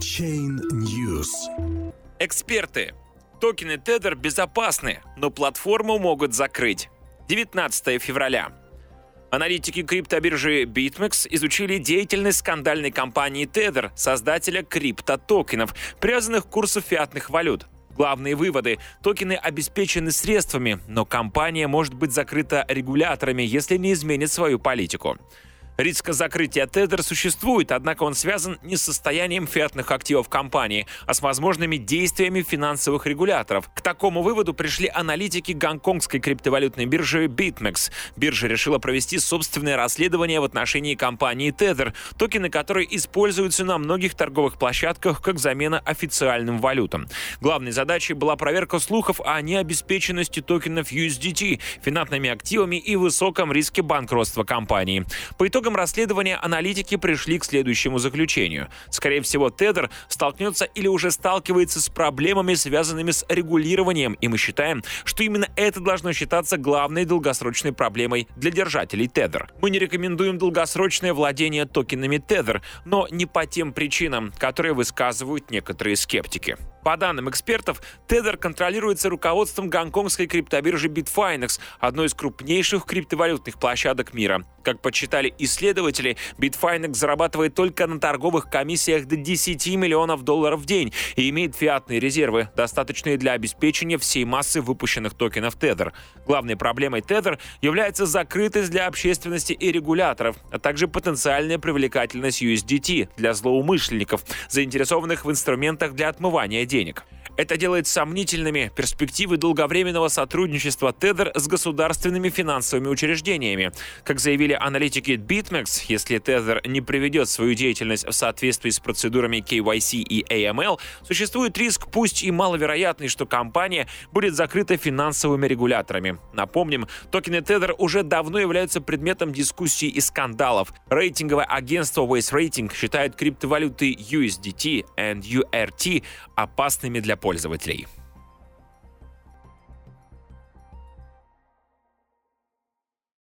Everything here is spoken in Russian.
Chain News. Эксперты. Токены Tether безопасны, но платформу могут закрыть. 19 февраля. Аналитики криптобиржи BitMEX изучили деятельность скандальной компании Tether, создателя криптотокенов, привязанных к курсу фиатных валют. Главные выводы. Токены обеспечены средствами, но компания может быть закрыта регуляторами, если не изменит свою политику. Риск закрытия Tether существует, однако он связан не с состоянием фиатных активов компании, а с возможными действиями финансовых регуляторов. К такому выводу пришли аналитики гонконгской криптовалютной биржи BitMEX. Биржа решила провести собственное расследование в отношении компании Tether, токены которой используются на многих торговых площадках как замена официальным валютам. Главной задачей была проверка слухов о необеспеченности токенов USDT, финансовыми активами и высоком риске банкротства компании. По итогам итогам расследования аналитики пришли к следующему заключению. Скорее всего, Тедер столкнется или уже сталкивается с проблемами, связанными с регулированием, и мы считаем, что именно это должно считаться главной долгосрочной проблемой для держателей Тедер. Мы не рекомендуем долгосрочное владение токенами Тедер, но не по тем причинам, которые высказывают некоторые скептики. По данным экспертов, Tether контролируется руководством гонконгской криптобиржи Bitfinex, одной из крупнейших криптовалютных площадок мира. Как подсчитали исследователи, Bitfinex зарабатывает только на торговых комиссиях до 10 миллионов долларов в день и имеет фиатные резервы, достаточные для обеспечения всей массы выпущенных токенов Tether. Главной проблемой Tether является закрытость для общественности и регуляторов, а также потенциальная привлекательность USDT для злоумышленников, заинтересованных в инструментах для отмывания денег. Это делает сомнительными перспективы долговременного сотрудничества Tether с государственными финансовыми учреждениями. Как заявили аналитики BitMEX, если Tether не приведет свою деятельность в соответствии с процедурами KYC и AML, существует риск, пусть и маловероятный, что компания будет закрыта финансовыми регуляторами. Напомним, токены Tether уже давно являются предметом дискуссий и скандалов. Рейтинговое агентство Waze Rating считает криптовалюты USDT и URT опасными для пользователей пользователей.